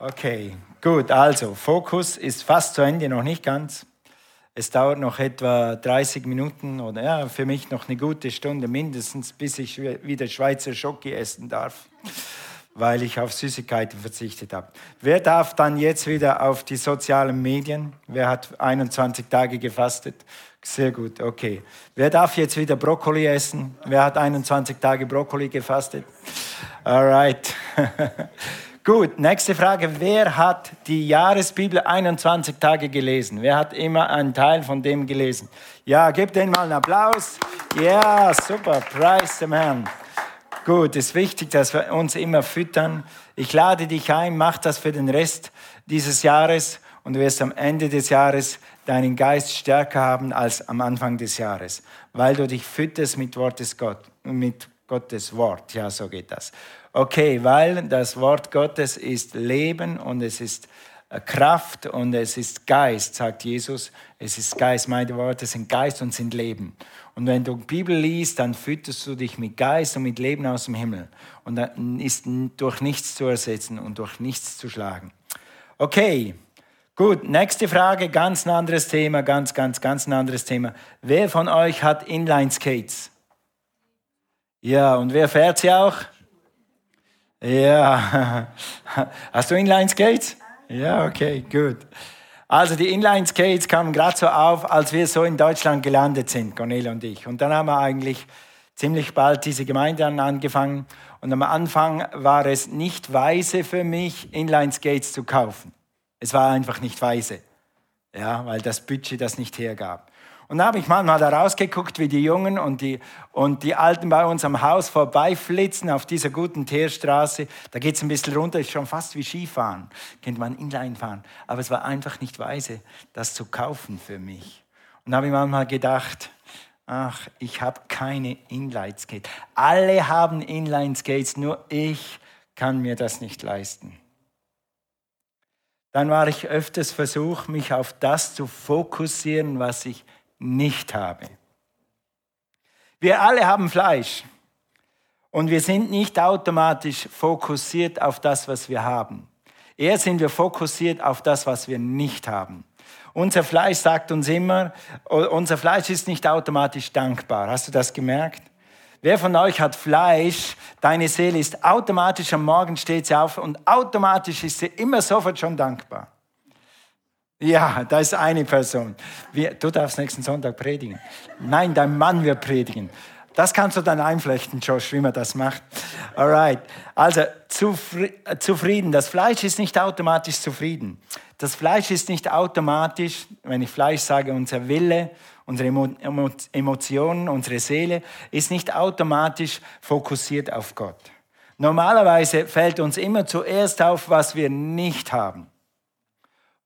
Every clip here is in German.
Okay, gut. Also, Fokus ist fast zu Ende, noch nicht ganz. Es dauert noch etwa 30 Minuten oder ja, für mich noch eine gute Stunde mindestens, bis ich wieder Schweizer Schoki essen darf, weil ich auf Süßigkeiten verzichtet habe. Wer darf dann jetzt wieder auf die sozialen Medien? Wer hat 21 Tage gefastet? Sehr gut, okay. Wer darf jetzt wieder Brokkoli essen? Wer hat 21 Tage Brokkoli gefastet? Alright. Gut, nächste Frage. Wer hat die Jahresbibel 21 Tage gelesen? Wer hat immer einen Teil von dem gelesen? Ja, gebt denen mal einen Applaus. Ja, super. Preis dem Herrn. Gut, es ist wichtig, dass wir uns immer füttern. Ich lade dich ein, mach das für den Rest dieses Jahres und du wirst am Ende des Jahres deinen Geist stärker haben als am Anfang des Jahres, weil du dich fütterst mit Wortes Gott, mit Gottes Wort. Ja, so geht das. Okay, weil das Wort Gottes ist Leben und es ist äh, Kraft und es ist Geist, sagt Jesus. Es ist Geist, meine Worte sind Geist und sind Leben. Und wenn du Bibel liest, dann fütterst du dich mit Geist und mit Leben aus dem Himmel. Und dann ist durch nichts zu ersetzen und durch nichts zu schlagen. Okay, gut, nächste Frage, ganz ein anderes Thema, ganz, ganz, ganz ein anderes Thema. Wer von euch hat Inline Skates? Ja, und wer fährt sie auch? Ja. Hast du Inline Skates? Ja, okay, gut. Also die Inline Skates kamen gerade so auf, als wir so in Deutschland gelandet sind, Cornelia und ich. Und dann haben wir eigentlich ziemlich bald diese Gemeinde angefangen. Und am Anfang war es nicht weise für mich, Inline Skates zu kaufen. Es war einfach nicht weise. Ja, weil das Budget das nicht hergab. Und da habe ich manchmal da rausgeguckt, wie die Jungen und die, und die Alten bei uns am Haus vorbeiflitzen auf dieser guten Teerstraße. Da geht es ein bisschen runter, ist schon fast wie Skifahren. Kennt man Inline fahren. Aber es war einfach nicht weise, das zu kaufen für mich. Und da habe ich manchmal gedacht, ach, ich habe keine Inline-Skates. Alle haben Inline-Skates, nur ich kann mir das nicht leisten. Dann war ich öfters versucht, mich auf das zu fokussieren, was ich nicht habe. Wir alle haben Fleisch und wir sind nicht automatisch fokussiert auf das, was wir haben. Eher sind wir fokussiert auf das, was wir nicht haben. Unser Fleisch sagt uns immer, unser Fleisch ist nicht automatisch dankbar. Hast du das gemerkt? Wer von euch hat Fleisch? Deine Seele ist automatisch am Morgen steht sie auf und automatisch ist sie immer sofort schon dankbar. Ja, da ist eine Person. du darfst nächsten Sonntag predigen. Nein, dein Mann wird predigen. Das kannst du dann einflechten, Josh, wie man das macht. Alright. Also, zufrieden. Das Fleisch ist nicht automatisch zufrieden. Das Fleisch ist nicht automatisch, wenn ich Fleisch sage, unser Wille, unsere Emotionen, unsere Seele ist nicht automatisch fokussiert auf Gott. Normalerweise fällt uns immer zuerst auf, was wir nicht haben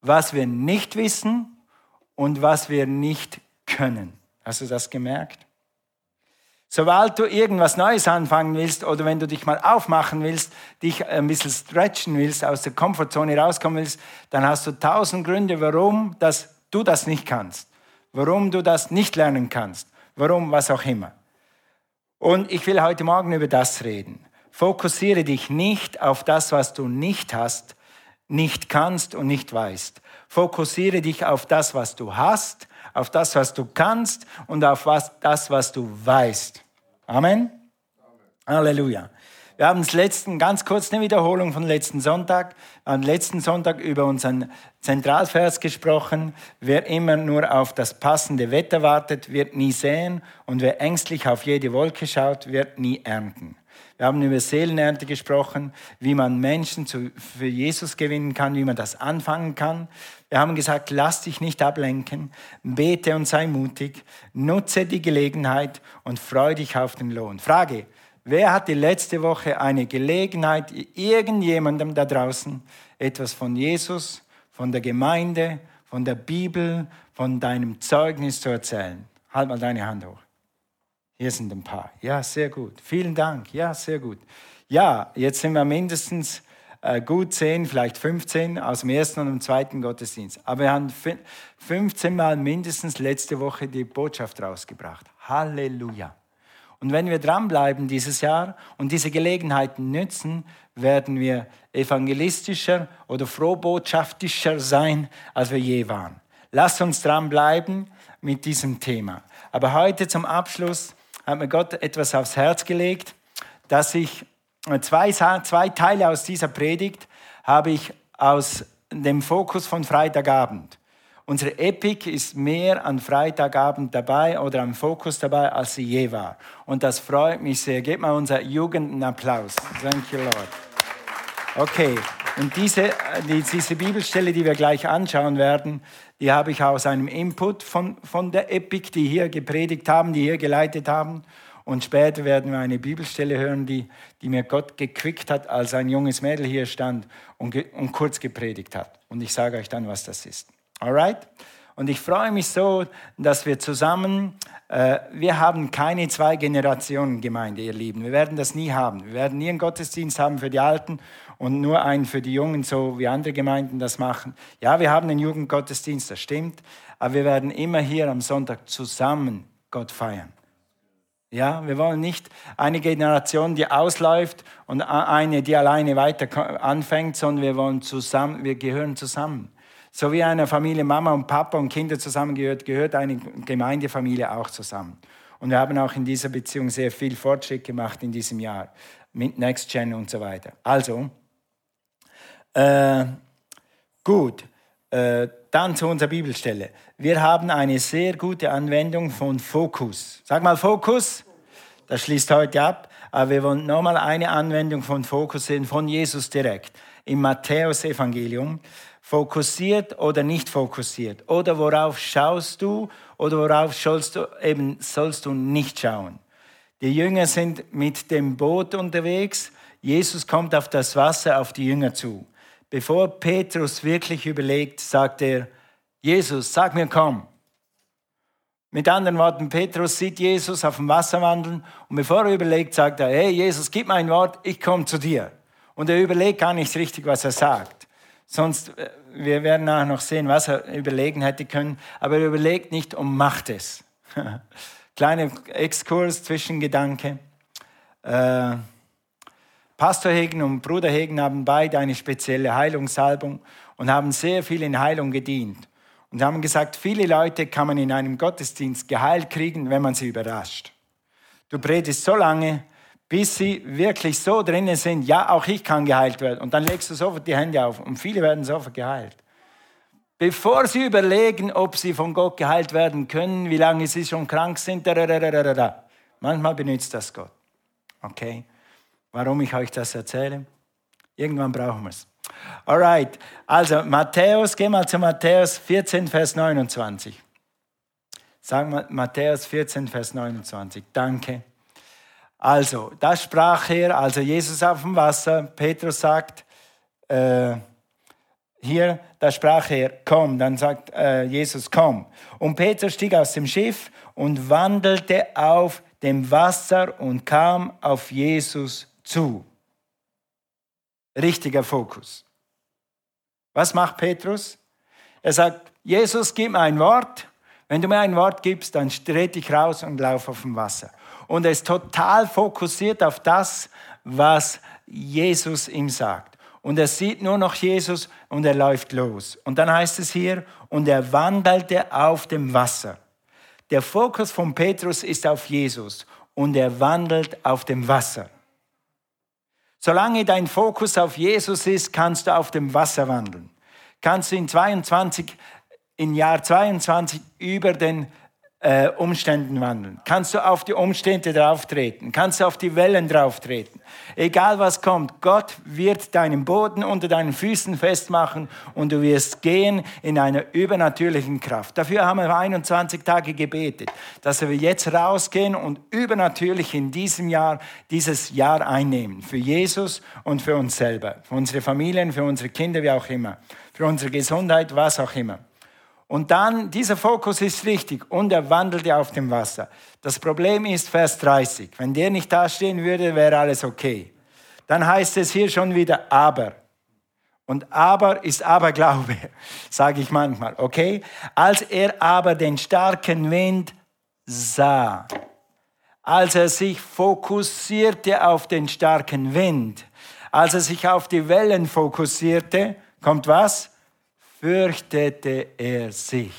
was wir nicht wissen und was wir nicht können. Hast du das gemerkt? Sobald du irgendwas Neues anfangen willst oder wenn du dich mal aufmachen willst, dich ein bisschen stretchen willst, aus der Komfortzone rauskommen willst, dann hast du tausend Gründe, warum dass du das nicht kannst, warum du das nicht lernen kannst, warum was auch immer. Und ich will heute Morgen über das reden. Fokussiere dich nicht auf das, was du nicht hast, nicht kannst und nicht weißt. Fokussiere dich auf das, was du hast, auf das, was du kannst und auf was, das, was du weißt. Amen. Halleluja. Wir haben es letzten, ganz kurz eine Wiederholung von letzten Sonntag. Haben letzten Sonntag über unseren Zentralvers gesprochen. Wer immer nur auf das passende Wetter wartet, wird nie säen. Und wer ängstlich auf jede Wolke schaut, wird nie ernten. Wir haben über Seelenernte gesprochen, wie man Menschen für Jesus gewinnen kann, wie man das anfangen kann. Wir haben gesagt, lass dich nicht ablenken, bete und sei mutig, nutze die Gelegenheit und freu dich auf den Lohn. Frage, wer hatte letzte Woche eine Gelegenheit, irgendjemandem da draußen etwas von Jesus, von der Gemeinde, von der Bibel, von deinem Zeugnis zu erzählen? Halt mal deine Hand hoch. Hier sind ein paar. Ja, sehr gut. Vielen Dank. Ja, sehr gut. Ja, jetzt sind wir mindestens äh, gut zehn, vielleicht 15 aus dem ersten und dem zweiten Gottesdienst. Aber wir haben 15 Mal mindestens letzte Woche die Botschaft rausgebracht. Halleluja. Und wenn wir dranbleiben dieses Jahr und diese Gelegenheiten nützen, werden wir evangelistischer oder frohbotschaftischer sein, als wir je waren. Lass uns dranbleiben mit diesem Thema. Aber heute zum Abschluss hat mir Gott etwas aufs Herz gelegt, dass ich zwei, zwei Teile aus dieser Predigt habe ich aus dem Fokus von Freitagabend. Unsere Epic ist mehr an Freitagabend dabei oder am Fokus dabei, als sie je war. Und das freut mich sehr. Gebt mal unserer Jugend einen Applaus. Thank you, Lord. Okay, und diese, die, diese Bibelstelle, die wir gleich anschauen werden, die habe ich aus einem Input von, von der Epic, die hier gepredigt haben, die hier geleitet haben. Und später werden wir eine Bibelstelle hören, die, die mir Gott gequickt hat, als ein junges Mädel hier stand und, und kurz gepredigt hat. Und ich sage euch dann, was das ist. Alright? Und ich freue mich so, dass wir zusammen, äh, wir haben keine zwei Generationen Gemeinde, ihr Lieben. Wir werden das nie haben. Wir werden nie einen Gottesdienst haben für die Alten und nur einen für die Jungen, so wie andere Gemeinden das machen. Ja, wir haben einen Jugendgottesdienst, das stimmt, aber wir werden immer hier am Sonntag zusammen Gott feiern. Ja, wir wollen nicht eine Generation, die ausläuft und eine, die alleine weiter anfängt, sondern wir wollen zusammen, wir gehören zusammen. So wie eine Familie Mama und Papa und Kinder zusammengehört, gehört eine Gemeindefamilie auch zusammen. Und wir haben auch in dieser Beziehung sehr viel Fortschritt gemacht in diesem Jahr mit Next Gen und so weiter. Also, äh, gut, äh, dann zu unserer Bibelstelle. Wir haben eine sehr gute Anwendung von Fokus. Sag mal Fokus. Das schließt heute ab. Aber wir wollen nochmal eine Anwendung von Fokus sehen, von Jesus direkt. Im Matthäus-Evangelium. Fokussiert oder nicht fokussiert? Oder worauf schaust du oder worauf sollst du eben sollst du nicht schauen? Die Jünger sind mit dem Boot unterwegs. Jesus kommt auf das Wasser auf die Jünger zu. Bevor Petrus wirklich überlegt, sagt er, Jesus, sag mir, komm. Mit anderen Worten, Petrus sieht Jesus auf dem Wasser wandeln und bevor er überlegt, sagt er, hey Jesus, gib mir ein Wort, ich komme zu dir. Und er überlegt gar nicht richtig, was er sagt. Sonst, äh, wir werden nachher noch sehen, was er überlegen hätte können, aber er überlegt nicht und macht es. Kleiner Exkurs, Zwischengedanke. Äh, Pastor Hegen und Bruder Hegen haben beide eine spezielle Heilungssalbung und haben sehr viel in Heilung gedient. Und haben gesagt, viele Leute kann man in einem Gottesdienst geheilt kriegen, wenn man sie überrascht. Du predigst so lange, bis sie wirklich so drinnen sind, ja, auch ich kann geheilt werden. Und dann legst du sofort die Hände auf und viele werden sofort geheilt. Bevor sie überlegen, ob sie von Gott geheilt werden können, wie lange sie schon krank sind, manchmal benutzt das Gott. Okay? Warum ich euch das erzähle. Irgendwann brauchen wir es. Alright, also Matthäus, geh mal zu Matthäus 14, Vers 29. Sag mal Matthäus 14, Vers 29. Danke. Also, das sprach er, also Jesus auf dem Wasser. Petrus sagt, äh, hier, da sprach er, komm. Dann sagt äh, Jesus, komm. Und Petrus stieg aus dem Schiff und wandelte auf dem Wasser und kam auf Jesus zu. Richtiger Fokus. Was macht Petrus? Er sagt, Jesus, gib mir ein Wort. Wenn du mir ein Wort gibst, dann trete ich raus und laufe auf dem Wasser. Und er ist total fokussiert auf das, was Jesus ihm sagt. Und er sieht nur noch Jesus und er läuft los. Und dann heißt es hier, und er wandelte auf dem Wasser. Der Fokus von Petrus ist auf Jesus und er wandelt auf dem Wasser. Solange dein Fokus auf Jesus ist, kannst du auf dem Wasser wandeln. Kannst du in 22, in Jahr 22 über den äh, Umständen wandeln. Kannst du auf die Umstände drauftreten. Kannst du auf die Wellen drauftreten. Egal was kommt, Gott wird deinen Boden unter deinen Füßen festmachen und du wirst gehen in einer übernatürlichen Kraft. Dafür haben wir 21 Tage gebetet, dass wir jetzt rausgehen und übernatürlich in diesem Jahr dieses Jahr einnehmen. Für Jesus und für uns selber. Für unsere Familien, für unsere Kinder, wie auch immer. Für unsere Gesundheit, was auch immer. Und dann, dieser Fokus ist richtig und er wandelte auf dem Wasser. Das Problem ist Vers 30. Wenn der nicht dastehen würde, wäre alles okay. Dann heißt es hier schon wieder aber. Und aber ist Aberglaube, sage ich manchmal, okay? Als er aber den starken Wind sah. als er sich fokussierte auf den starken Wind, als er sich auf die Wellen fokussierte, kommt was? Fürchtete er sich.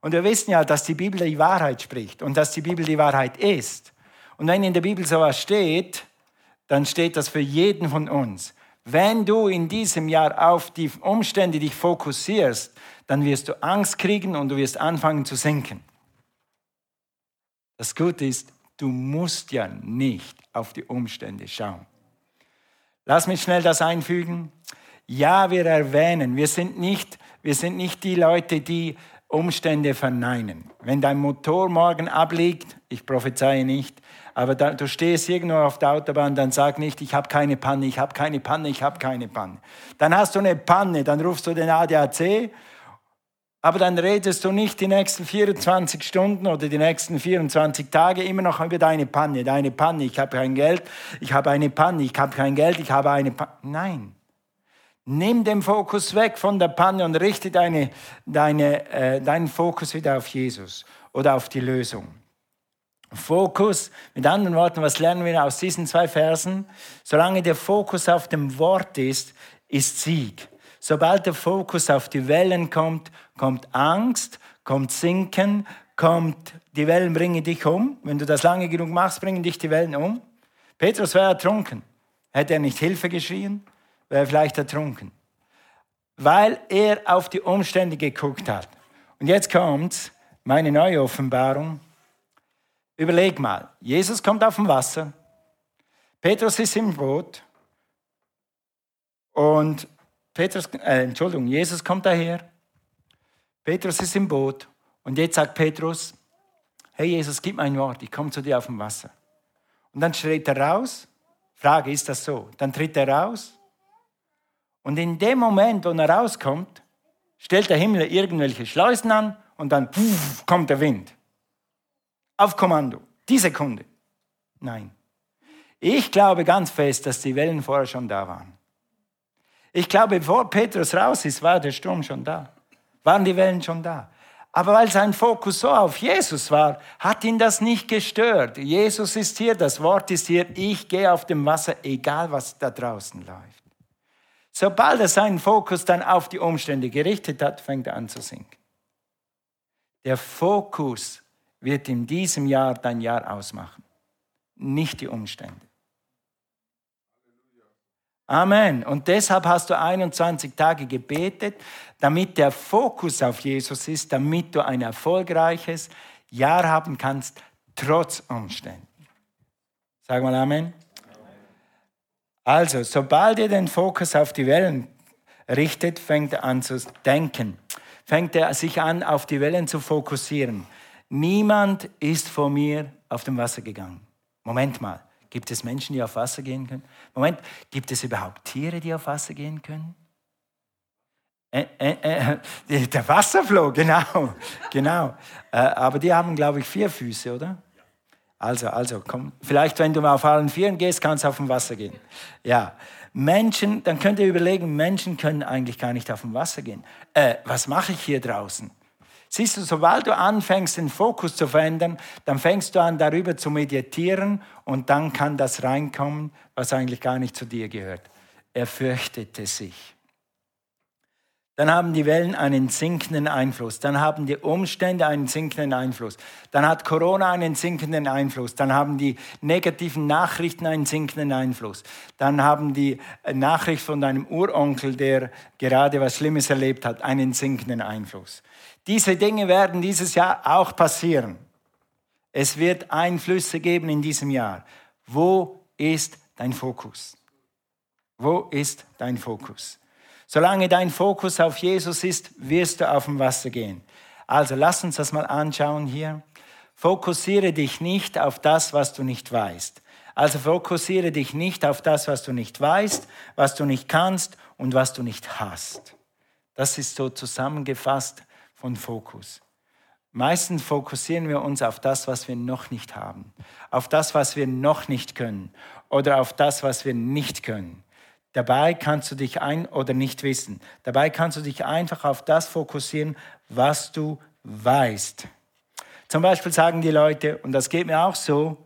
Und wir wissen ja, dass die Bibel die Wahrheit spricht und dass die Bibel die Wahrheit ist. Und wenn in der Bibel sowas steht, dann steht das für jeden von uns. Wenn du in diesem Jahr auf die Umstände dich fokussierst, dann wirst du Angst kriegen und du wirst anfangen zu sinken. Das Gute ist, du musst ja nicht auf die Umstände schauen. Lass mich schnell das einfügen. Ja, wir erwähnen, wir sind nicht, wir sind nicht die Leute, die Umstände verneinen. Wenn dein Motor morgen abliegt, ich prophezeie nicht, aber da, du stehst irgendwo auf der Autobahn, dann sag nicht, ich habe keine Panne, ich habe keine Panne, ich habe keine Panne. Dann hast du eine Panne, dann rufst du den ADAC, aber dann redest du nicht die nächsten 24 Stunden oder die nächsten 24 Tage immer noch über deine Panne, deine Panne, ich habe kein Geld, ich habe eine Panne, ich habe kein Geld, ich habe eine Panne. Nein. Nimm den Fokus weg von der Panne und richte deine, deine, äh, deinen Fokus wieder auf Jesus oder auf die Lösung. Fokus, mit anderen Worten, was lernen wir aus diesen zwei Versen? Solange der Fokus auf dem Wort ist, ist Sieg. Sobald der Fokus auf die Wellen kommt, kommt Angst, kommt Sinken, kommt, die Wellen bringen dich um. Wenn du das lange genug machst, bringen dich die Wellen um. Petrus war ertrunken. Hätte er nicht Hilfe geschrien, wäre vielleicht ertrunken. Weil er auf die Umstände geguckt hat. Und jetzt kommt meine neue Offenbarung. Überleg mal, Jesus kommt auf dem Wasser, Petrus ist im Boot und Petrus, äh, Entschuldigung, Jesus kommt daher, Petrus ist im Boot und jetzt sagt Petrus, hey Jesus, gib mir ein Wort, ich komme zu dir auf dem Wasser. Und dann tritt er raus, Frage, ist das so? Dann tritt er raus und in dem Moment, wo er rauskommt, stellt der Himmel irgendwelche Schleusen an und dann pff, kommt der Wind auf Kommando. Die Sekunde. Nein. Ich glaube ganz fest, dass die Wellen vorher schon da waren. Ich glaube, bevor Petrus raus ist, war der Sturm schon da. Waren die Wellen schon da. Aber weil sein Fokus so auf Jesus war, hat ihn das nicht gestört. Jesus ist hier, das Wort ist hier, ich gehe auf dem Wasser, egal was da draußen läuft. Sobald er seinen Fokus dann auf die Umstände gerichtet hat, fängt er an zu sinken. Der Fokus wird in diesem Jahr dein Jahr ausmachen, nicht die Umstände. Amen. Und deshalb hast du 21 Tage gebetet, damit der Fokus auf Jesus ist, damit du ein erfolgreiches Jahr haben kannst, trotz Umständen. Sag mal Amen. Also, sobald ihr den Fokus auf die Wellen richtet, fängt er an zu denken, fängt er sich an, auf die Wellen zu fokussieren. Niemand ist vor mir auf dem Wasser gegangen. Moment mal, gibt es Menschen, die auf Wasser gehen können? Moment, gibt es überhaupt Tiere, die auf Wasser gehen können? Äh, äh, äh, der Wasserfloh, genau, genau. Aber die haben, glaube ich, vier Füße, oder? Also, also, komm. Vielleicht, wenn du mal auf allen Vieren gehst, kannst du auf dem Wasser gehen. Ja. Menschen, dann könnt ihr überlegen, Menschen können eigentlich gar nicht auf dem Wasser gehen. Äh, was mache ich hier draußen? Siehst du, sobald du anfängst, den Fokus zu verändern, dann fängst du an, darüber zu meditieren und dann kann das reinkommen, was eigentlich gar nicht zu dir gehört. Er fürchtete sich. Dann haben die Wellen einen sinkenden Einfluss. Dann haben die Umstände einen sinkenden Einfluss. Dann hat Corona einen sinkenden Einfluss. Dann haben die negativen Nachrichten einen sinkenden Einfluss. Dann haben die Nachricht von deinem Uronkel, der gerade was Schlimmes erlebt hat, einen sinkenden Einfluss. Diese Dinge werden dieses Jahr auch passieren. Es wird Einflüsse geben in diesem Jahr. Wo ist dein Fokus? Wo ist dein Fokus? Solange dein Fokus auf Jesus ist, wirst du auf dem Wasser gehen. Also lass uns das mal anschauen hier. Fokussiere dich nicht auf das, was du nicht weißt. Also fokussiere dich nicht auf das, was du nicht weißt, was du nicht kannst und was du nicht hast. Das ist so zusammengefasst von Fokus. Meistens fokussieren wir uns auf das, was wir noch nicht haben, auf das, was wir noch nicht können oder auf das, was wir nicht können. Dabei kannst du dich ein oder nicht wissen. Dabei kannst du dich einfach auf das fokussieren, was du weißt. Zum Beispiel sagen die Leute, und das geht mir auch so,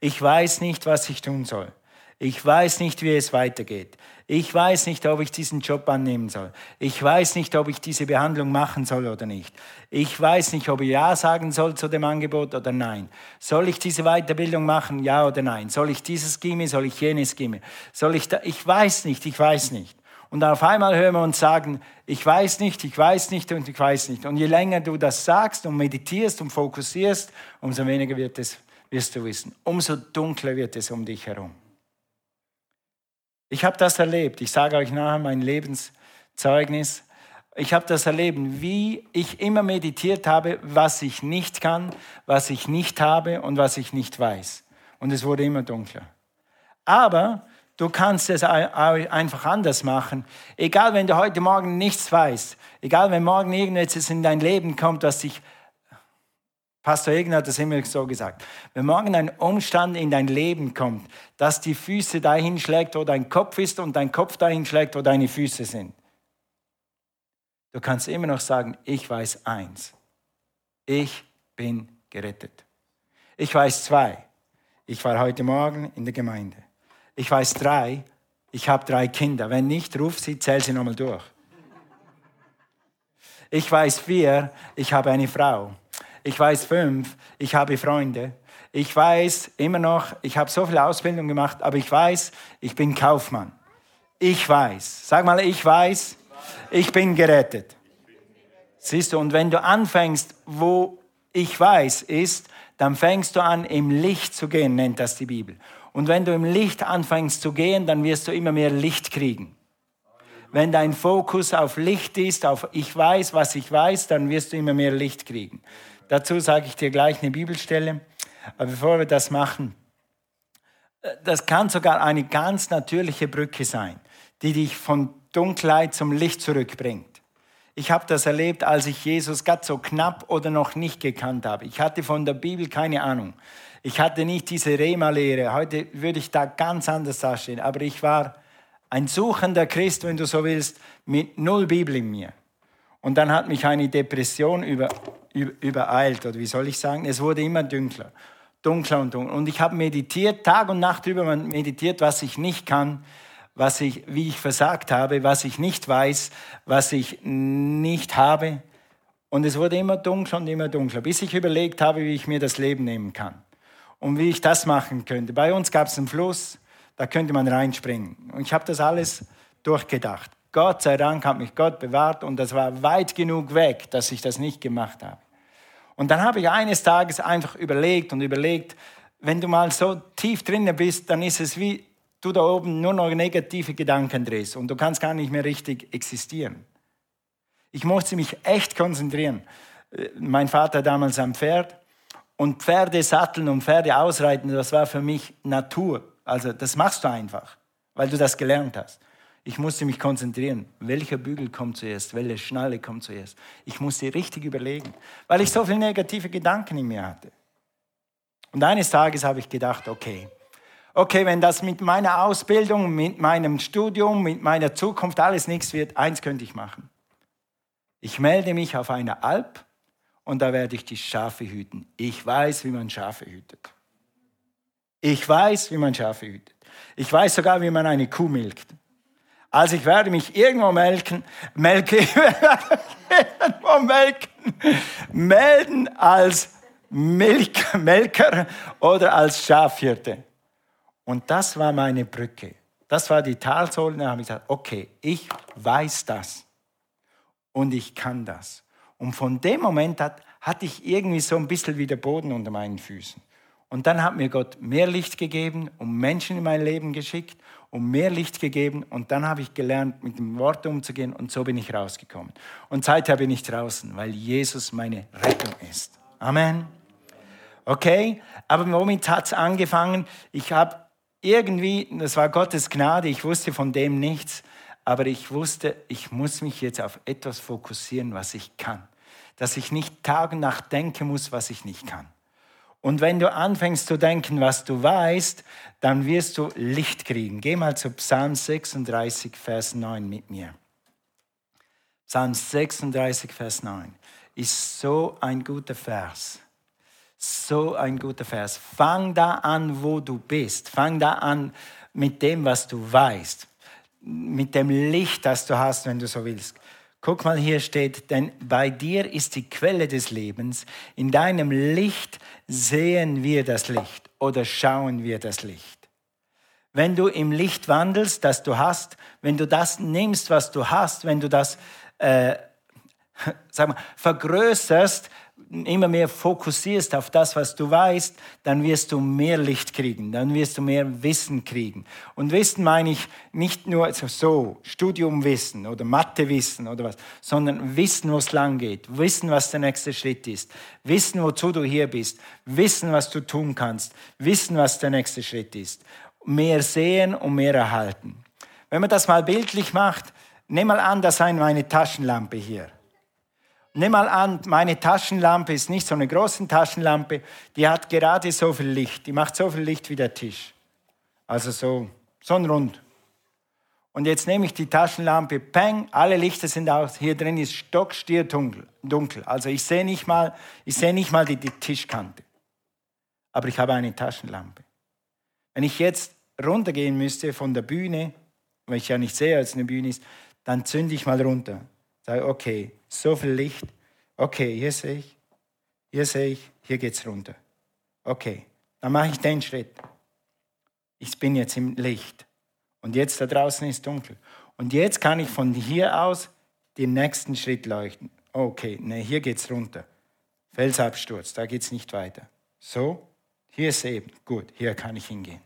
ich weiß nicht, was ich tun soll. Ich weiß nicht, wie es weitergeht. Ich weiß nicht, ob ich diesen Job annehmen soll. Ich weiß nicht, ob ich diese Behandlung machen soll oder nicht. Ich weiß nicht, ob ich Ja sagen soll zu dem Angebot oder nein. Soll ich diese Weiterbildung machen, ja oder nein? Soll ich dieses Gimme, soll ich jenes Gimme? Soll ich da? Ich weiß nicht, ich weiß nicht. Und auf einmal hören wir uns sagen, ich weiß nicht, ich weiß nicht und ich weiß nicht. Und je länger du das sagst und meditierst und fokussierst, umso weniger wird es, wirst du wissen. Umso dunkler wird es um dich herum. Ich habe das erlebt. Ich sage euch nachher mein Lebenszeugnis. Ich habe das erlebt, wie ich immer meditiert habe, was ich nicht kann, was ich nicht habe und was ich nicht weiß. Und es wurde immer dunkler. Aber du kannst es einfach anders machen. Egal, wenn du heute Morgen nichts weißt, egal, wenn morgen irgendetwas in dein Leben kommt, was dich Pastor Egner hat das immer so gesagt. Wenn morgen ein Umstand in dein Leben kommt, dass die Füße dahin schlägt, wo dein Kopf ist und dein Kopf dahin schlägt, wo deine Füße sind. Du kannst immer noch sagen, ich weiß eins. Ich bin gerettet. Ich weiß zwei. Ich war heute Morgen in der Gemeinde. Ich weiß drei. Ich habe drei Kinder. Wenn nicht, ruf sie, zähl sie nochmal durch. Ich weiß vier. Ich habe eine Frau. Ich weiß fünf, ich habe Freunde. Ich weiß immer noch, ich habe so viel Ausbildung gemacht, aber ich weiß, ich bin Kaufmann. Ich weiß. Sag mal, ich weiß, ich bin gerettet. Siehst du, und wenn du anfängst, wo ich weiß ist, dann fängst du an, im Licht zu gehen, nennt das die Bibel. Und wenn du im Licht anfängst zu gehen, dann wirst du immer mehr Licht kriegen. Wenn dein Fokus auf Licht ist, auf ich weiß, was ich weiß, dann wirst du immer mehr Licht kriegen. Dazu sage ich dir gleich eine Bibelstelle. Aber bevor wir das machen, äh, das kann sogar eine ganz natürliche Brücke sein, die dich von Dunkelheit zum Licht zurückbringt. Ich habe das erlebt, als ich Jesus ganz so knapp oder noch nicht gekannt habe. Ich hatte von der Bibel keine Ahnung. Ich hatte nicht diese Rema-Lehre. Heute würde ich da ganz anders dastehen. Aber ich war ein suchender Christ, wenn du so willst, mit null Bibel in mir. Und dann hat mich eine Depression über, übereilt, oder wie soll ich sagen? Es wurde immer dunkler, dunkler und dunkler. Und ich habe meditiert, Tag und Nacht über meditiert, was ich nicht kann, was ich, wie ich versagt habe, was ich nicht weiß, was ich nicht habe. Und es wurde immer dunkler und immer dunkler, bis ich überlegt habe, wie ich mir das Leben nehmen kann und wie ich das machen könnte. Bei uns gab es einen Fluss, da könnte man reinspringen. Und ich habe das alles durchgedacht. Gott sei Dank hat mich Gott bewahrt und das war weit genug weg, dass ich das nicht gemacht habe. Und dann habe ich eines Tages einfach überlegt und überlegt, wenn du mal so tief drinnen bist, dann ist es wie du da oben nur noch negative Gedanken drehst und du kannst gar nicht mehr richtig existieren. Ich musste mich echt konzentrieren. Mein Vater damals am Pferd und Pferde satteln und Pferde ausreiten, das war für mich Natur. Also das machst du einfach, weil du das gelernt hast. Ich musste mich konzentrieren. Welcher Bügel kommt zuerst? Welche Schnalle kommt zuerst? Ich musste richtig überlegen, weil ich so viele negative Gedanken in mir hatte. Und eines Tages habe ich gedacht, okay, okay, wenn das mit meiner Ausbildung, mit meinem Studium, mit meiner Zukunft alles nichts wird, eins könnte ich machen. Ich melde mich auf einer Alp und da werde ich die Schafe hüten. Ich weiß, wie man Schafe hütet. Ich weiß, wie man Schafe hütet. Ich weiß sogar, wie man eine Kuh milkt. Also ich werde mich irgendwo melken, melke, irgendwo melken, melden als Milk, Melker oder als Schafhirte. Und das war meine Brücke. Das war die Talsohle. Da habe ich gesagt, okay, ich weiß das. Und ich kann das. Und von dem Moment hat, hatte ich irgendwie so ein bisschen wieder Boden unter meinen Füßen. Und dann hat mir Gott mehr Licht gegeben und Menschen in mein Leben geschickt und mehr Licht gegeben. Und dann habe ich gelernt, mit dem Wort umzugehen und so bin ich rausgekommen. Und seither bin ich draußen, weil Jesus meine Rettung ist. Amen. Okay, aber womit hat es angefangen? Ich habe irgendwie, das war Gottes Gnade, ich wusste von dem nichts, aber ich wusste, ich muss mich jetzt auf etwas fokussieren, was ich kann. Dass ich nicht Tag und Nacht denken muss, was ich nicht kann. Und wenn du anfängst zu denken, was du weißt, dann wirst du Licht kriegen. Geh mal zu Psalm 36, Vers 9 mit mir. Psalm 36, Vers 9 ist so ein guter Vers. So ein guter Vers. Fang da an, wo du bist. Fang da an mit dem, was du weißt. Mit dem Licht, das du hast, wenn du so willst. Guck mal, hier steht, denn bei dir ist die Quelle des Lebens. In deinem Licht sehen wir das Licht oder schauen wir das Licht. Wenn du im Licht wandelst, das du hast, wenn du das nimmst, was du hast, wenn du das äh, sag mal, vergrößerst, immer mehr fokussierst auf das, was du weißt, dann wirst du mehr Licht kriegen, dann wirst du mehr Wissen kriegen. Und Wissen meine ich nicht nur so, Studiumwissen oder Mathewissen oder was, sondern Wissen, wo es lang geht, Wissen, was der nächste Schritt ist, Wissen, wozu du hier bist, Wissen, was du tun kannst, Wissen, was der nächste Schritt ist. Mehr sehen und mehr erhalten. Wenn man das mal bildlich macht, nimm mal an, das sei meine Taschenlampe hier. Nimm mal an, meine Taschenlampe ist nicht so eine große Taschenlampe, die hat gerade so viel Licht, die macht so viel Licht wie der Tisch. Also so, so ein Rund. Und jetzt nehme ich die Taschenlampe, peng, alle Lichter sind aus, hier drin ist stockstier dunkel. Also ich sehe nicht mal, ich sehe nicht mal die, die Tischkante. Aber ich habe eine Taschenlampe. Wenn ich jetzt runtergehen müsste von der Bühne, weil ich ja nicht sehe, als eine Bühne ist, dann zünde ich mal runter. Sage, okay, so viel Licht. Okay, hier sehe ich, hier sehe ich, hier geht es runter. Okay, dann mache ich den Schritt. Ich bin jetzt im Licht. Und jetzt da draußen ist dunkel. Und jetzt kann ich von hier aus den nächsten Schritt leuchten. Okay, ne, hier geht es runter. Felsabsturz, da geht es nicht weiter. So, hier ist eben, gut, hier kann ich hingehen.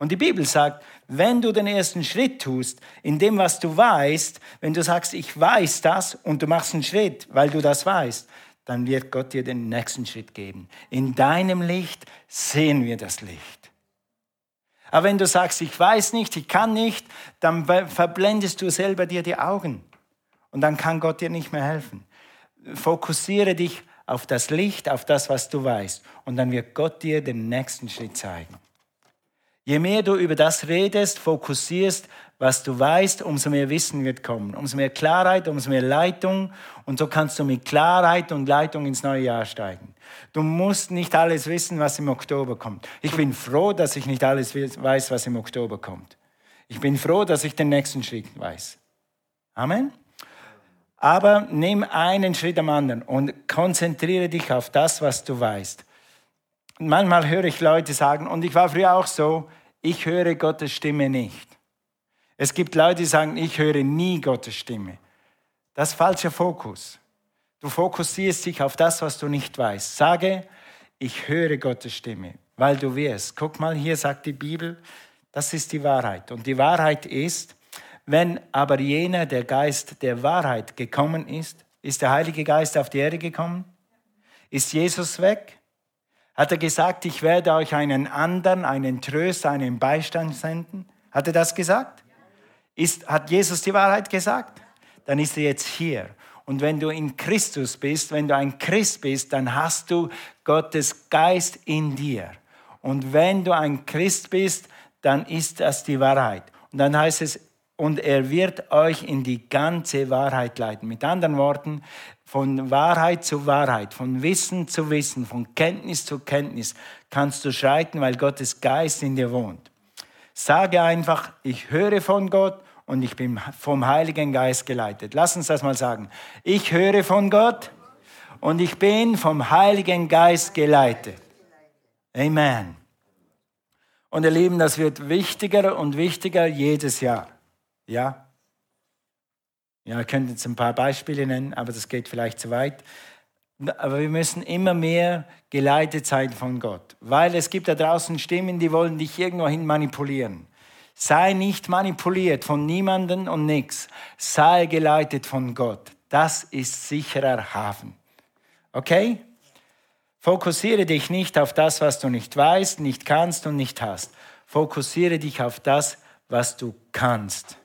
Und die Bibel sagt, wenn du den ersten Schritt tust, in dem, was du weißt, wenn du sagst, ich weiß das und du machst einen Schritt, weil du das weißt, dann wird Gott dir den nächsten Schritt geben. In deinem Licht sehen wir das Licht. Aber wenn du sagst, ich weiß nicht, ich kann nicht, dann verblendest du selber dir die Augen. Und dann kann Gott dir nicht mehr helfen. Fokussiere dich auf das Licht, auf das, was du weißt. Und dann wird Gott dir den nächsten Schritt zeigen. Je mehr du über das redest, fokussierst, was du weißt, umso mehr Wissen wird kommen, umso mehr Klarheit, umso mehr Leitung und so kannst du mit Klarheit und Leitung ins neue Jahr steigen. Du musst nicht alles wissen, was im Oktober kommt. Ich bin froh, dass ich nicht alles weiß, was im Oktober kommt. Ich bin froh, dass ich den nächsten Schritt weiß. Amen. Aber nimm einen Schritt am anderen und konzentriere dich auf das, was du weißt manchmal höre ich Leute sagen, und ich war früher auch so, ich höre Gottes Stimme nicht. Es gibt Leute, die sagen, ich höre nie Gottes Stimme. Das ist falscher Fokus. Du fokussierst dich auf das, was du nicht weißt. Sage, ich höre Gottes Stimme, weil du wirst. Guck mal, hier sagt die Bibel, das ist die Wahrheit. Und die Wahrheit ist, wenn aber jener, der Geist der Wahrheit gekommen ist, ist der Heilige Geist auf die Erde gekommen? Ist Jesus weg? Hat er gesagt, ich werde euch einen anderen, einen Tröster, einen Beistand senden? Hat er das gesagt? Ist, hat Jesus die Wahrheit gesagt? Dann ist er jetzt hier. Und wenn du in Christus bist, wenn du ein Christ bist, dann hast du Gottes Geist in dir. Und wenn du ein Christ bist, dann ist das die Wahrheit. Und dann heißt es, und er wird euch in die ganze Wahrheit leiten. Mit anderen Worten, von Wahrheit zu Wahrheit, von Wissen zu Wissen, von Kenntnis zu Kenntnis kannst du schreiten, weil Gottes Geist in dir wohnt. Sage einfach, ich höre von Gott und ich bin vom Heiligen Geist geleitet. Lass uns das mal sagen. Ich höre von Gott und ich bin vom Heiligen Geist geleitet. Amen. Und ihr Lieben, das wird wichtiger und wichtiger jedes Jahr. Ja? Ja, ich könnte jetzt ein paar Beispiele nennen, aber das geht vielleicht zu weit. Aber wir müssen immer mehr geleitet sein von Gott, weil es gibt da draußen Stimmen, die wollen dich irgendwohin manipulieren. Sei nicht manipuliert von niemanden und nichts. Sei geleitet von Gott. Das ist sicherer Hafen. Okay? Fokussiere dich nicht auf das, was du nicht weißt, nicht kannst und nicht hast. Fokussiere dich auf das, was du kannst.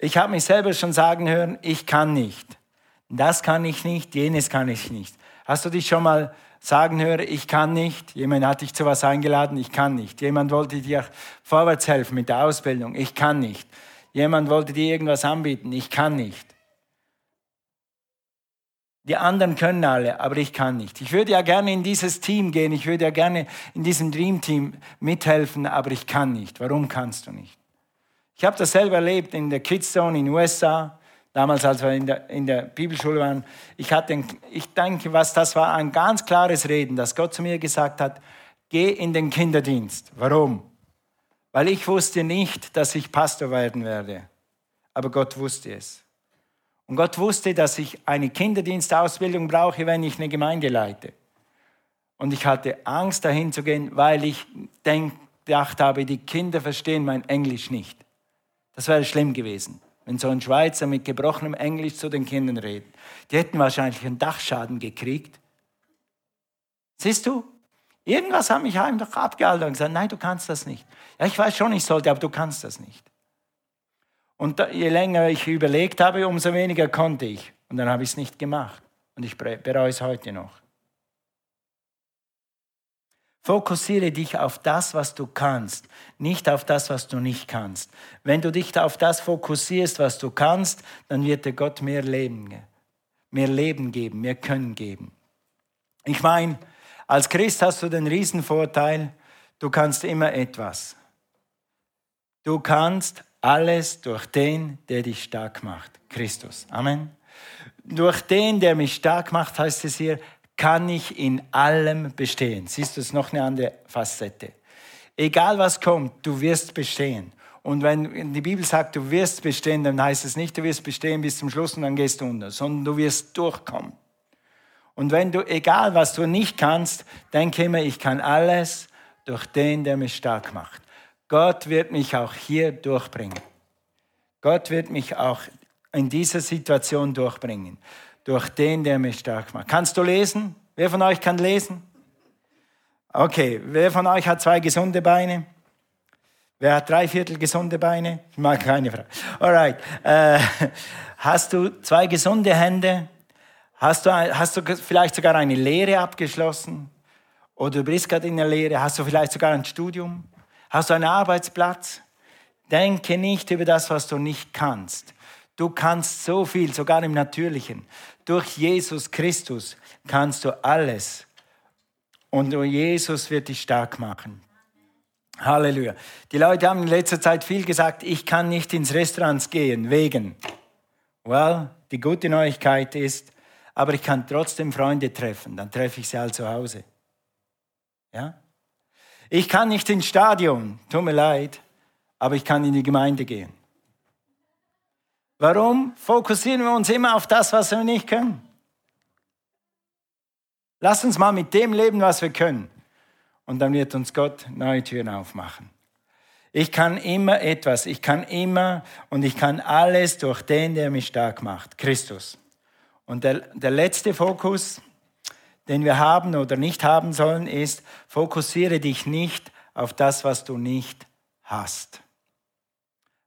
Ich habe mich selber schon sagen hören, ich kann nicht. Das kann ich nicht, jenes kann ich nicht. Hast du dich schon mal sagen hören, ich kann nicht? Jemand hat dich zu was eingeladen, ich kann nicht. Jemand wollte dir vorwärts helfen mit der Ausbildung, ich kann nicht. Jemand wollte dir irgendwas anbieten, ich kann nicht. Die anderen können alle, aber ich kann nicht. Ich würde ja gerne in dieses Team gehen, ich würde ja gerne in diesem Dream Team mithelfen, aber ich kann nicht. Warum kannst du nicht? Ich habe das selber erlebt in der Kids Zone in den USA, damals als wir in der, in der Bibelschule waren. Ich, hatte, ich denke, was das war, ein ganz klares Reden, dass Gott zu mir gesagt hat, geh in den Kinderdienst. Warum? Weil ich wusste nicht, dass ich Pastor werden werde. Aber Gott wusste es. Und Gott wusste, dass ich eine Kinderdienstausbildung brauche, wenn ich eine Gemeinde leite. Und ich hatte Angst, dahin zu gehen, weil ich denk, gedacht habe, die Kinder verstehen mein Englisch nicht. Das wäre schlimm gewesen, wenn so ein Schweizer mit gebrochenem Englisch zu den Kindern redet. Die hätten wahrscheinlich einen Dachschaden gekriegt. Siehst du? Irgendwas hat mich einfach abgehalten und gesagt, nein, du kannst das nicht. Ja, ich weiß schon, ich sollte, aber du kannst das nicht. Und je länger ich überlegt habe, umso weniger konnte ich. Und dann habe ich es nicht gemacht. Und ich bereue es heute noch. Fokussiere dich auf das, was du kannst, nicht auf das, was du nicht kannst. Wenn du dich auf das fokussierst, was du kannst, dann wird dir Gott mehr Leben, mehr Leben geben, mehr Können geben. Ich meine, als Christ hast du den Riesenvorteil, du kannst immer etwas. Du kannst alles durch den, der dich stark macht, Christus. Amen. Durch den, der mich stark macht, heißt es hier, kann ich in allem bestehen. Siehst du, es noch eine andere Facette. Egal was kommt, du wirst bestehen. Und wenn die Bibel sagt, du wirst bestehen, dann heißt es nicht, du wirst bestehen bis zum Schluss und dann gehst du unter, sondern du wirst durchkommen. Und wenn du, egal was du nicht kannst, denke immer, ich kann alles durch den, der mich stark macht. Gott wird mich auch hier durchbringen. Gott wird mich auch in dieser Situation durchbringen. Durch den, der mich stark macht. Kannst du lesen? Wer von euch kann lesen? Okay, wer von euch hat zwei gesunde Beine? Wer hat drei Viertel gesunde Beine? Ich mag keine Frage. Alright. Äh, hast du zwei gesunde Hände? Hast du, hast du vielleicht sogar eine Lehre abgeschlossen? Oder du bist gerade in der Lehre? Hast du vielleicht sogar ein Studium? Hast du einen Arbeitsplatz? Denke nicht über das, was du nicht kannst. Du kannst so viel, sogar im Natürlichen. Durch Jesus Christus kannst du alles. Und Jesus wird dich stark machen. Halleluja. Die Leute haben in letzter Zeit viel gesagt, ich kann nicht ins Restaurant gehen, wegen. Well, die gute Neuigkeit ist, aber ich kann trotzdem Freunde treffen. Dann treffe ich sie halt zu Hause. Ja? Ich kann nicht ins Stadion, tut mir leid, aber ich kann in die Gemeinde gehen. Warum fokussieren wir uns immer auf das, was wir nicht können? Lass uns mal mit dem leben, was wir können. Und dann wird uns Gott neue Türen aufmachen. Ich kann immer etwas, ich kann immer und ich kann alles durch den, der mich stark macht, Christus. Und der, der letzte Fokus, den wir haben oder nicht haben sollen, ist, fokussiere dich nicht auf das, was du nicht hast.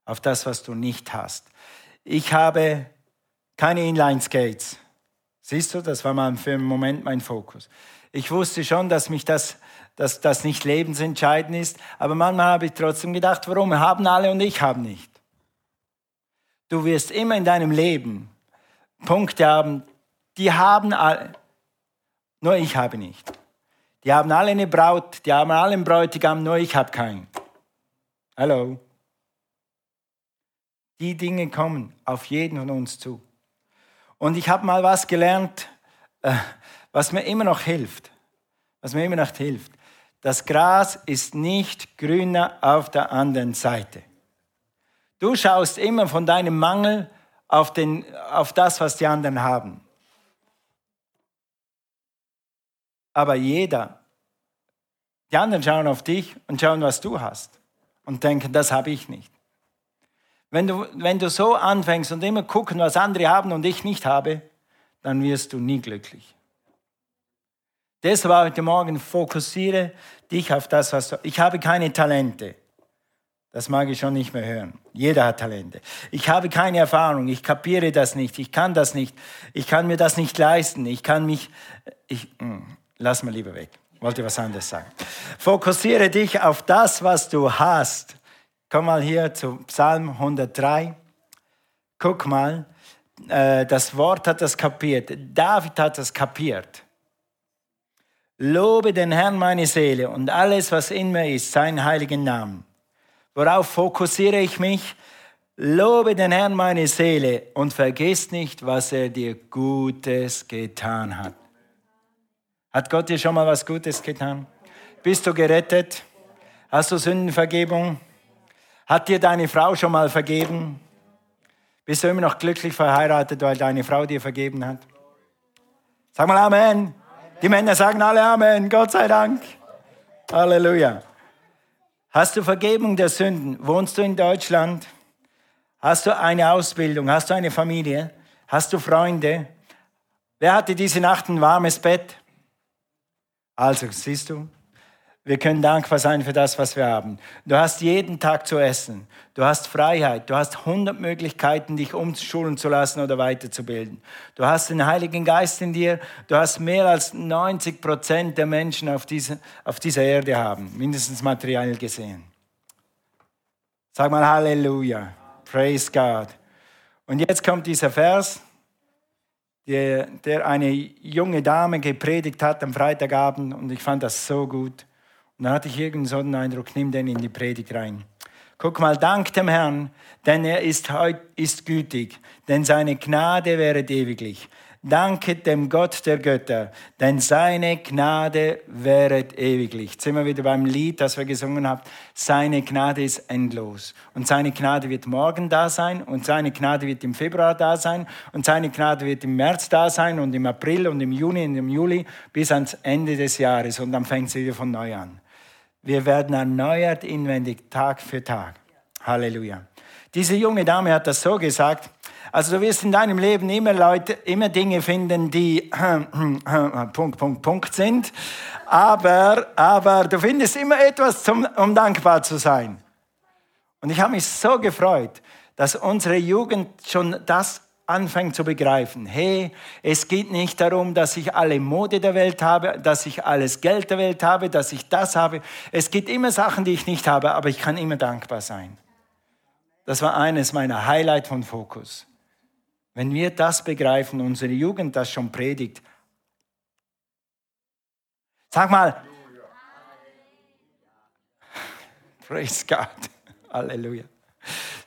Auf das, was du nicht hast. Ich habe keine Inline-Skates. Siehst du, das war mal für einen Moment mein Fokus. Ich wusste schon, dass mich das, dass das nicht lebensentscheidend ist, aber manchmal habe ich trotzdem gedacht, warum haben alle und ich habe nicht. Du wirst immer in deinem Leben Punkte haben, die haben alle, nur ich habe nicht. Die haben alle eine Braut, die haben alle einen Bräutigam, nur ich habe keinen. Hallo. Die Dinge kommen auf jeden von uns zu. Und ich habe mal was gelernt, äh, was mir immer noch hilft. Was mir immer noch hilft. Das Gras ist nicht grüner auf der anderen Seite. Du schaust immer von deinem Mangel auf, den, auf das, was die anderen haben. Aber jeder, die anderen schauen auf dich und schauen, was du hast und denken, das habe ich nicht. Wenn du, wenn du so anfängst und immer gucken, was andere haben und ich nicht habe, dann wirst du nie glücklich. Deshalb heute Morgen fokussiere dich auf das, was du. Ich habe keine Talente. Das mag ich schon nicht mehr hören. Jeder hat Talente. Ich habe keine Erfahrung. Ich kapiere das nicht. Ich kann das nicht. Ich kann mir das nicht leisten. Ich kann mich. Ich, hm. Lass mal lieber weg. Wollte was anderes sagen. Fokussiere dich auf das, was du hast. Komm mal hier zu Psalm 103. Guck mal, äh, das Wort hat das kapiert. David hat das kapiert. Lobe den Herrn meine Seele und alles, was in mir ist, seinen heiligen Namen. Worauf fokussiere ich mich? Lobe den Herrn meine Seele und vergiss nicht, was er dir Gutes getan hat. Hat Gott dir schon mal was Gutes getan? Bist du gerettet? Hast du Sündenvergebung? Hat dir deine Frau schon mal vergeben? Bist du immer noch glücklich verheiratet, weil deine Frau dir vergeben hat? Sag mal Amen. Die Männer sagen alle Amen. Gott sei Dank. Halleluja. Hast du Vergebung der Sünden? Wohnst du in Deutschland? Hast du eine Ausbildung? Hast du eine Familie? Hast du Freunde? Wer hatte diese Nacht ein warmes Bett? Also, siehst du, wir können dankbar sein für das, was wir haben. Du hast jeden Tag zu essen. Du hast Freiheit. Du hast 100 Möglichkeiten, dich umschulen zu lassen oder weiterzubilden. Du hast den Heiligen Geist in dir. Du hast mehr als 90 Prozent der Menschen auf, diese, auf dieser Erde haben, mindestens materiell gesehen. Sag mal Halleluja. Praise God. Und jetzt kommt dieser Vers, der, der eine junge Dame gepredigt hat am Freitagabend und ich fand das so gut. Dann hatte ich irgendeinen so einen Eindruck, nimm den in die Predigt rein. Guck mal, dank dem Herrn, denn er ist, heut, ist gütig, denn seine Gnade wäret ewiglich. Danke dem Gott der Götter, denn seine Gnade wäret ewiglich. Jetzt sind wir wieder beim Lied, das wir gesungen haben. Seine Gnade ist endlos. Und seine Gnade wird morgen da sein und seine Gnade wird im Februar da sein und seine Gnade wird im März da sein und im April und im Juni und im Juli bis ans Ende des Jahres und dann fängt es wieder von neu an. Wir werden erneuert inwendig Tag für Tag. Halleluja. Diese junge Dame hat das so gesagt, also du wirst in deinem Leben immer Leute, immer Dinge finden, die Punkt, Punkt, Punkt sind. Aber, aber du findest immer etwas, zum, um dankbar zu sein. Und ich habe mich so gefreut, dass unsere Jugend schon das anfängt zu begreifen. Hey, es geht nicht darum, dass ich alle Mode der Welt habe, dass ich alles Geld der Welt habe, dass ich das habe. Es gibt immer Sachen, die ich nicht habe, aber ich kann immer dankbar sein. Das war eines meiner Highlight von Fokus. Wenn wir das begreifen, unsere Jugend das schon predigt. Sag mal. Praise God. Halleluja.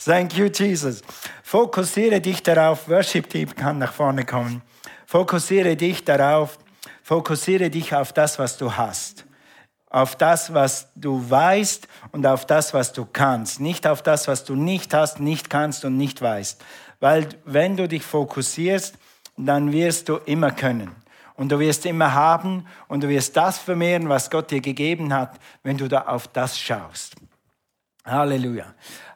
Thank you, Jesus. Fokussiere dich darauf. Worship Team kann nach vorne kommen. Fokussiere dich darauf. Fokussiere dich auf das, was du hast. Auf das, was du weißt und auf das, was du kannst. Nicht auf das, was du nicht hast, nicht kannst und nicht weißt. Weil wenn du dich fokussierst, dann wirst du immer können. Und du wirst immer haben und du wirst das vermehren, was Gott dir gegeben hat, wenn du da auf das schaust. Halleluja.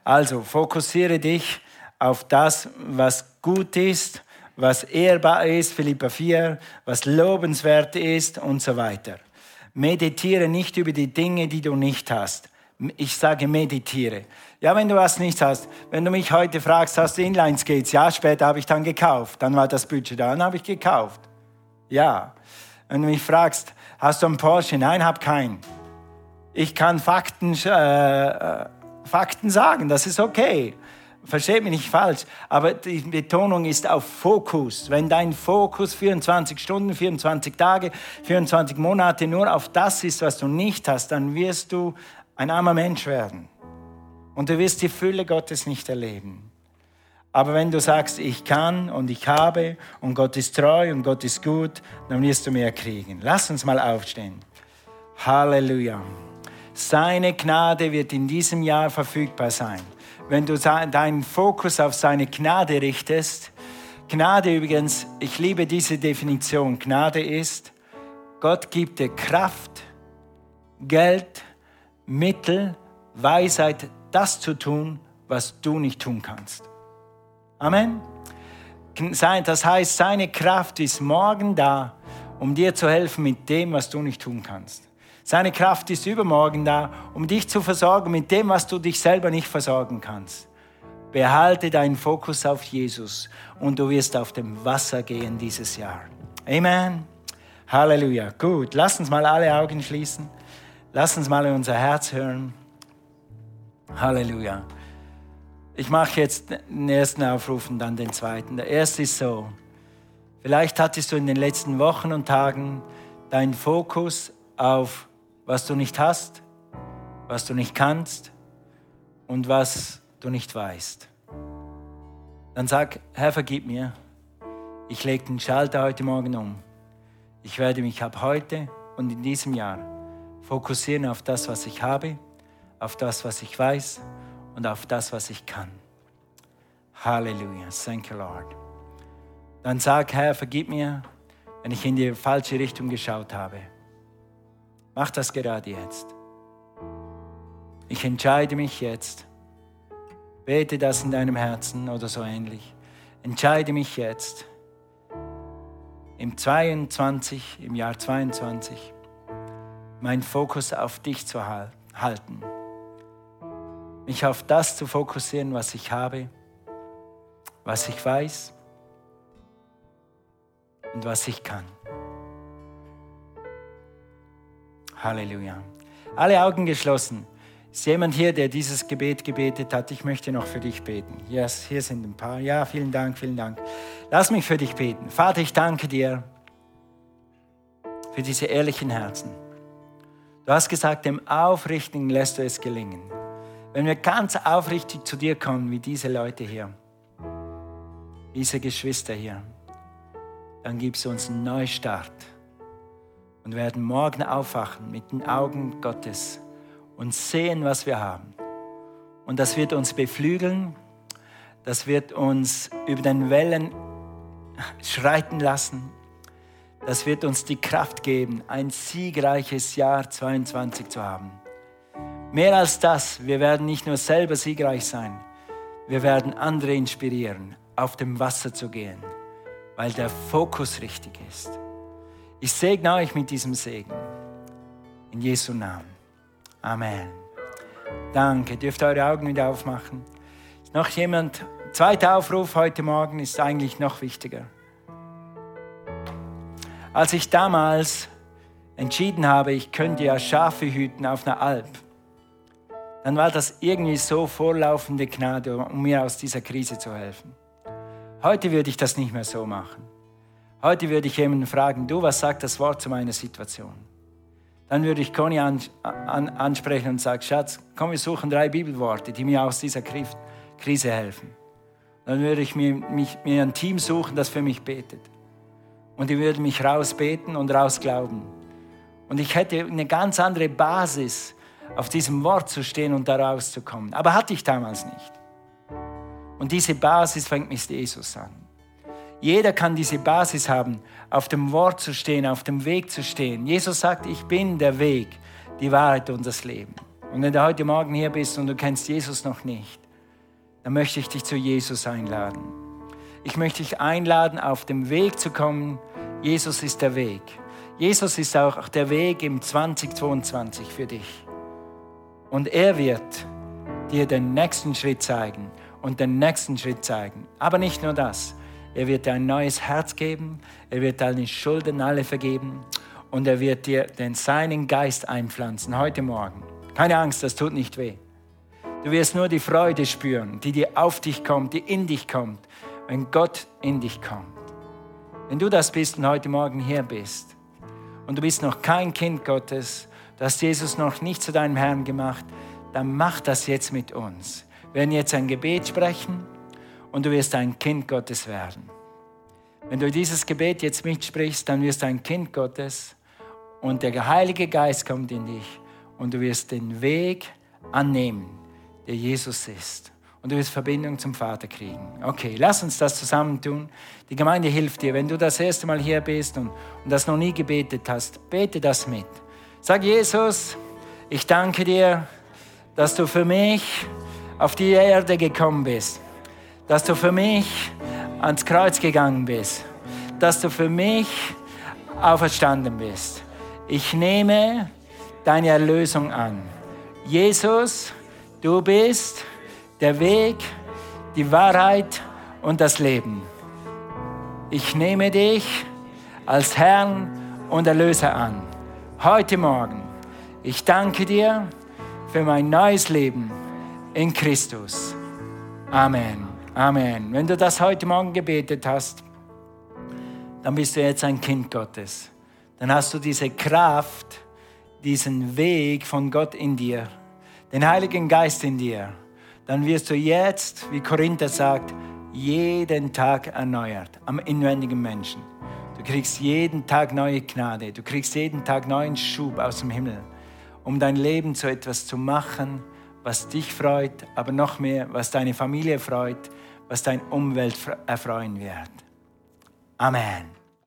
Also fokussiere dich auf das, was gut ist, was ehrbar ist, Philippa 4, was lobenswert ist und so weiter. Meditiere nicht über die Dinge, die du nicht hast. Ich sage meditiere. Ja, wenn du was nicht hast, wenn du mich heute fragst, hast du Inline-Skates? Ja, später habe ich dann gekauft. Dann war das Budget da, dann habe ich gekauft. Ja. Wenn du mich fragst, hast du einen Porsche? Nein, habe keinen. Ich kann Fakten, äh, äh, Fakten sagen, das ist okay. Versteht mich nicht falsch, aber die Betonung ist auf Fokus. Wenn dein Fokus 24 Stunden, 24 Tage, 24 Monate nur auf das ist, was du nicht hast, dann wirst du ein armer Mensch werden. Und du wirst die Fülle Gottes nicht erleben. Aber wenn du sagst, ich kann und ich habe und Gott ist treu und Gott ist gut, dann wirst du mehr kriegen. Lass uns mal aufstehen. Halleluja. Seine Gnade wird in diesem Jahr verfügbar sein. Wenn du deinen Fokus auf seine Gnade richtest, Gnade übrigens, ich liebe diese Definition. Gnade ist, Gott gibt dir Kraft, Geld, Mittel, Weisheit, das zu tun, was du nicht tun kannst. Amen. Das heißt, seine Kraft ist morgen da, um dir zu helfen mit dem, was du nicht tun kannst. Seine Kraft ist übermorgen da, um dich zu versorgen mit dem, was du dich selber nicht versorgen kannst. Behalte deinen Fokus auf Jesus und du wirst auf dem Wasser gehen dieses Jahr. Amen. Halleluja. Gut, lass uns mal alle Augen schließen. Lass uns mal unser Herz hören. Halleluja. Ich mache jetzt den ersten Aufruf und dann den zweiten. Der erste ist so. Vielleicht hattest du in den letzten Wochen und Tagen deinen Fokus auf, was du nicht hast, was du nicht kannst und was du nicht weißt. Dann sag, Herr, vergib mir. Ich lege den Schalter heute Morgen um. Ich werde mich ab heute und in diesem Jahr fokussieren auf das, was ich habe, auf das, was ich weiß und auf das, was ich kann. Halleluja. Thank you, Lord. Dann sag, Herr, vergib mir, wenn ich in die falsche Richtung geschaut habe. Mach das gerade jetzt. Ich entscheide mich jetzt. Bete das in deinem Herzen oder so ähnlich. Entscheide mich jetzt. Im 22, im Jahr 22, meinen Fokus auf dich zu halten mich auf das zu fokussieren, was ich habe, was ich weiß und was ich kann. Halleluja. Alle Augen geschlossen. Ist jemand hier, der dieses Gebet gebetet hat? Ich möchte noch für dich beten. Yes, hier sind ein paar. Ja, vielen Dank, vielen Dank. Lass mich für dich beten. Vater, ich danke dir für diese ehrlichen Herzen. Du hast gesagt, dem Aufrichtigen lässt du es gelingen. Wenn wir ganz aufrichtig zu dir kommen, wie diese Leute hier, diese Geschwister hier, dann gibst du uns einen Neustart und werden morgen aufwachen mit den Augen Gottes und sehen, was wir haben. Und das wird uns beflügeln, das wird uns über den Wellen schreiten lassen, das wird uns die Kraft geben, ein siegreiches Jahr 22 zu haben. Mehr als das, wir werden nicht nur selber siegreich sein, wir werden andere inspirieren, auf dem Wasser zu gehen, weil der Fokus richtig ist. Ich segne euch mit diesem Segen. In Jesu Namen. Amen. Danke. Dürft eure Augen wieder aufmachen. Ist noch jemand? Zweiter Aufruf heute Morgen ist eigentlich noch wichtiger. Als ich damals entschieden habe, ich könnte ja Schafe hüten auf einer Alp, dann war das irgendwie so vorlaufende Gnade, um mir aus dieser Krise zu helfen. Heute würde ich das nicht mehr so machen. Heute würde ich jemanden fragen, du, was sagt das Wort zu meiner Situation? Dann würde ich Conny an, an, ansprechen und sagen, Schatz, komm, wir suchen drei Bibelworte, die mir aus dieser Krise helfen. Dann würde ich mir, mich, mir ein Team suchen, das für mich betet. Und die würden mich rausbeten und rausglauben. Und ich hätte eine ganz andere Basis, auf diesem Wort zu stehen und da rauszukommen. Aber hatte ich damals nicht. Und diese Basis fängt mit Jesus an. Jeder kann diese Basis haben, auf dem Wort zu stehen, auf dem Weg zu stehen. Jesus sagt, ich bin der Weg, die Wahrheit und das Leben. Und wenn du heute Morgen hier bist und du kennst Jesus noch nicht, dann möchte ich dich zu Jesus einladen. Ich möchte dich einladen, auf dem Weg zu kommen. Jesus ist der Weg. Jesus ist auch der Weg im 2022 für dich. Und er wird dir den nächsten Schritt zeigen und den nächsten Schritt zeigen. Aber nicht nur das. Er wird dir ein neues Herz geben. Er wird deine Schulden alle vergeben. Und er wird dir den seinen Geist einpflanzen heute Morgen. Keine Angst, das tut nicht weh. Du wirst nur die Freude spüren, die dir auf dich kommt, die in dich kommt, wenn Gott in dich kommt. Wenn du das bist und heute Morgen hier bist und du bist noch kein Kind Gottes, Du hast Jesus noch nicht zu deinem Herrn gemacht, dann mach das jetzt mit uns. Wir werden jetzt ein Gebet sprechen und du wirst ein Kind Gottes werden. Wenn du dieses Gebet jetzt mitsprichst, dann wirst du ein Kind Gottes und der Heilige Geist kommt in dich und du wirst den Weg annehmen, der Jesus ist. Und du wirst Verbindung zum Vater kriegen. Okay, lass uns das zusammen tun. Die Gemeinde hilft dir. Wenn du das erste Mal hier bist und, und das noch nie gebetet hast, bete das mit. Sag Jesus, ich danke dir, dass du für mich auf die Erde gekommen bist, dass du für mich ans Kreuz gegangen bist, dass du für mich auferstanden bist. Ich nehme deine Erlösung an. Jesus, du bist der Weg, die Wahrheit und das Leben. Ich nehme dich als Herrn und Erlöser an heute Morgen, ich danke dir für mein neues Leben in Christus. Amen. Amen. Wenn du das heute Morgen gebetet hast, dann bist du jetzt ein Kind Gottes. Dann hast du diese Kraft, diesen Weg von Gott in dir, den Heiligen Geist in dir. Dann wirst du jetzt, wie Korinther sagt, jeden Tag erneuert am inwendigen Menschen. Du kriegst jeden Tag neue Gnade, du kriegst jeden Tag neuen Schub aus dem Himmel, um dein Leben zu etwas zu machen, was dich freut, aber noch mehr, was deine Familie freut, was deine Umwelt erfreuen wird. Amen.